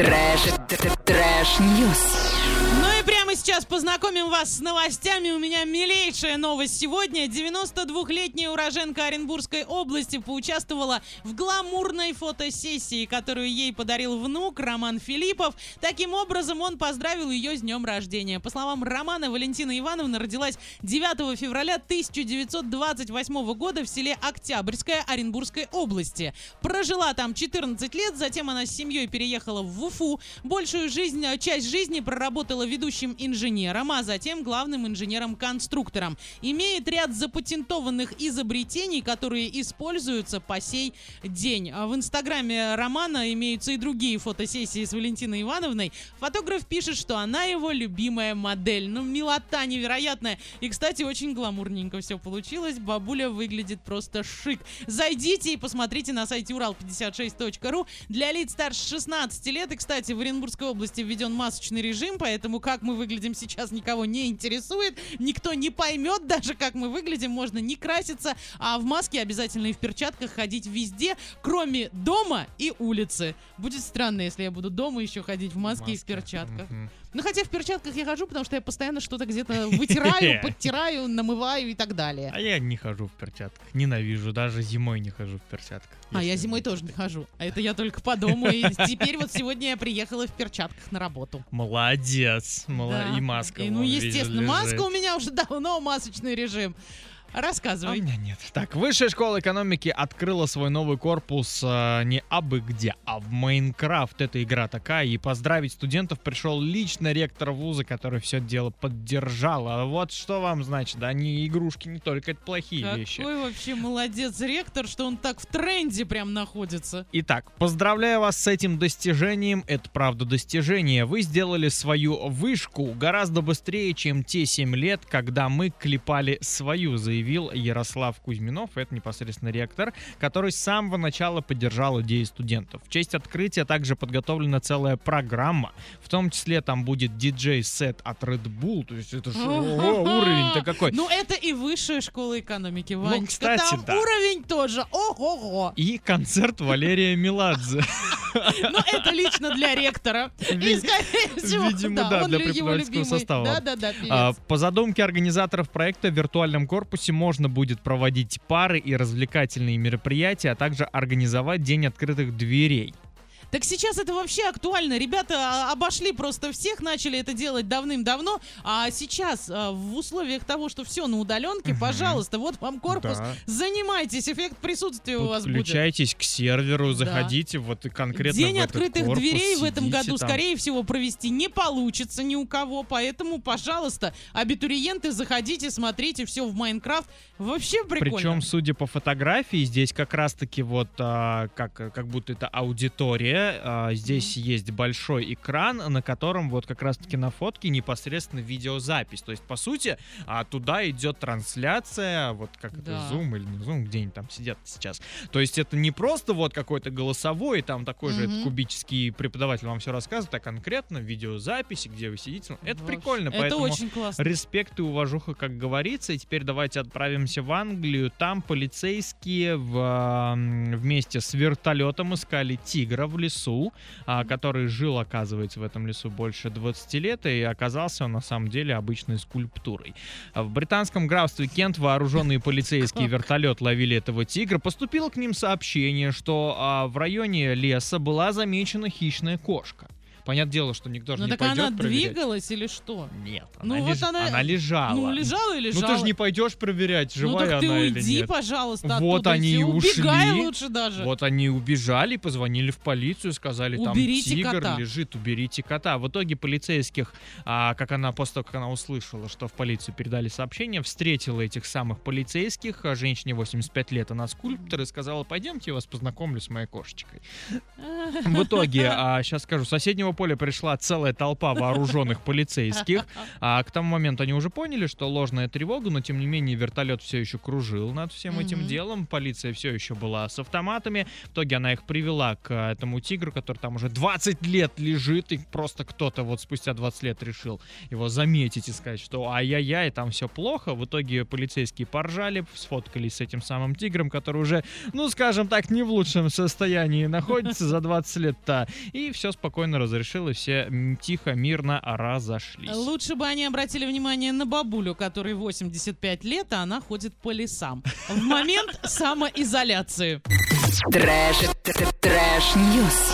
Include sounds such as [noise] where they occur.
Trash, trash news. Ну и сейчас познакомим вас с новостями. У меня милейшая новость сегодня. 92-летняя уроженка Оренбургской области поучаствовала в гламурной фотосессии, которую ей подарил внук Роман Филиппов. Таким образом, он поздравил ее с днем рождения. По словам Романа, Валентина Ивановна родилась 9 февраля 1928 года в селе Октябрьское Оренбургской области. Прожила там 14 лет, затем она с семьей переехала в Уфу. Большую жизнь, часть жизни проработала ведущим инженером, а затем главным инженером-конструктором. Имеет ряд запатентованных изобретений, которые используются по сей день. В инстаграме Романа имеются и другие фотосессии с Валентиной Ивановной. Фотограф пишет, что она его любимая модель. Ну, милота невероятная. И, кстати, очень гламурненько все получилось. Бабуля выглядит просто шик. Зайдите и посмотрите на сайте урал56.ру. Для лиц старше 16 лет, и, кстати, в Оренбургской области введен масочный режим, поэтому как мы выглядим сейчас никого не интересует. Никто не поймет даже, как мы выглядим. Можно не краситься, а в маске обязательно и в перчатках ходить везде, кроме дома и улицы. Будет странно, если я буду дома еще ходить в маске и в перчатках. Мгм. Ну, хотя в перчатках я хожу, потому что я постоянно что-то где-то вытираю, [laughs] подтираю, намываю и так далее. А я не хожу в перчатках. Ненавижу. Даже зимой не хожу в перчатках. А я зимой тоже не хожу. А это я только по дому. И теперь вот сегодня я приехала в перчатках на работу. Молодец. Да. И маска. И, ну, естественно, маска у меня уже давно масочный режим. А Рассказывай. у меня нет. Так, Высшая школа экономики открыла свой новый корпус э, не абы где, а в Майнкрафт. Эта игра такая. И поздравить студентов пришел лично ректор вуза, который все дело поддержал. А вот что вам значит, да, они игрушки не только это плохие вещи. Какой вообще молодец ректор, что он так в тренде прям находится. Итак, поздравляю вас с этим достижением. Это правда достижение. Вы сделали свою вышку гораздо быстрее, чем те 7 лет, когда мы клепали свою, заявил Ярослав Кузьминов, это непосредственно ректор, который с самого начала поддержал идеи студентов. В честь открытия также подготовлена целая программа, в том числе там будет диджей-сет от Red Bull, то есть это же уровень-то какой. Ну, это и высшая школа экономики, Ванечка. Ну, кстати, Там да. уровень тоже. Ого-го. И концерт Валерия Меладзе. [laughs] Ну, это лично для ректора. И, скорее всего, видимо, да, для преподавательского состава. Да-да-да, певец. А, По задумке организаторов проекта в виртуальном корпусе можно будет проводить пары и развлекательные мероприятия, а также организовать день открытых дверей. Так сейчас это вообще актуально. Ребята а, обошли просто всех, начали это делать давным-давно. А сейчас а, в условиях того, что все на удаленке, Мгм. пожалуйста, вот вам корпус. Да. Занимайтесь, эффект присутствия у вас будет. Подключайтесь к серверу, Да. заходите вот и конкретно День в этот открытых корпус, дверей в этом году, там. скорее всего, провести не получится ни у кого. Поэтому, пожалуйста, абитуриенты, заходите, смотрите, все в Майнкрафт. Вообще прикольно. Причем, судя по фотографии, здесь как раз-таки вот а, как, как будто это аудитория. А, здесь есть большой экран, на котором вот как раз-таки на фотке непосредственно видеозапись. То есть, по сути, а, туда идет трансляция, вот как это, Да. Zoom или не Zoom, где они там сидят сейчас. То есть это не просто вот какой-то голосовой, там такой же Мгм. этот кубический преподаватель вам все рассказывает, а конкретно видеозаписи, где вы сидите. Ну, Это Вообще, прикольно, Это поэтому... очень классно. Респект и уважуха, как говорится. И теперь давайте отправимся в Англию. Там полицейские в, вместе с вертолетом искали тигра в лесу, а, который жил, оказывается, в этом лесу больше 20 лет, и оказался он на самом деле обычной скульптурой. А В британском графстве Кент вооруженные [laughs] полицейские вертолет ловили этого тигра. Поступило к ним сообщение, что а, в районе леса была замечена хищная кошка. Понятное дело, что никто же Ну не так пойдет она проверять. двигалась или что? Нет, Ну она, вот леж- она- она лежала. Ну, лежала и Ну лежала. ты же не пойдешь проверять, ну живая так ты она или нет. пожалуйста, Вот они и ушли. лучше даже. Вот они убежали, позвонили в полицию, сказали, там Уберите тигр кота. лежит, уберите кота. В итоге полицейских, а, как она после того, как она услышала, что в полицию передали сообщение, встретила этих самых полицейских, а женщине 85 лет, она скульптор, и сказала, пойдемте, я вас познакомлю с моей кошечкой. [laughs] В итоге, а, сейчас скажу, соседнего поле пришла целая толпа вооруженных полицейских. А к тому моменту они уже поняли, что ложная тревога, но тем не менее вертолет все еще кружил над всем этим делом. Полиция все еще была с автоматами. В итоге она их привела к э, этому тигру, который там уже 20 лет лежит, и просто кто-то вот спустя 20 лет решил его заметить и сказать, что ай-яй-яй, там все плохо. В итоге полицейские поржали, сфоткались с этим самым тигром, который уже, ну, скажем так, не в лучшем состоянии находится за 20 лет-то. И все спокойно разрешилось, все м, тихо, мирно разошлись. Лучше бы они обратили внимание на бабулю, которой 85 лет, а она ходит по лесам. В момент самоизоляции. Trash, trash news.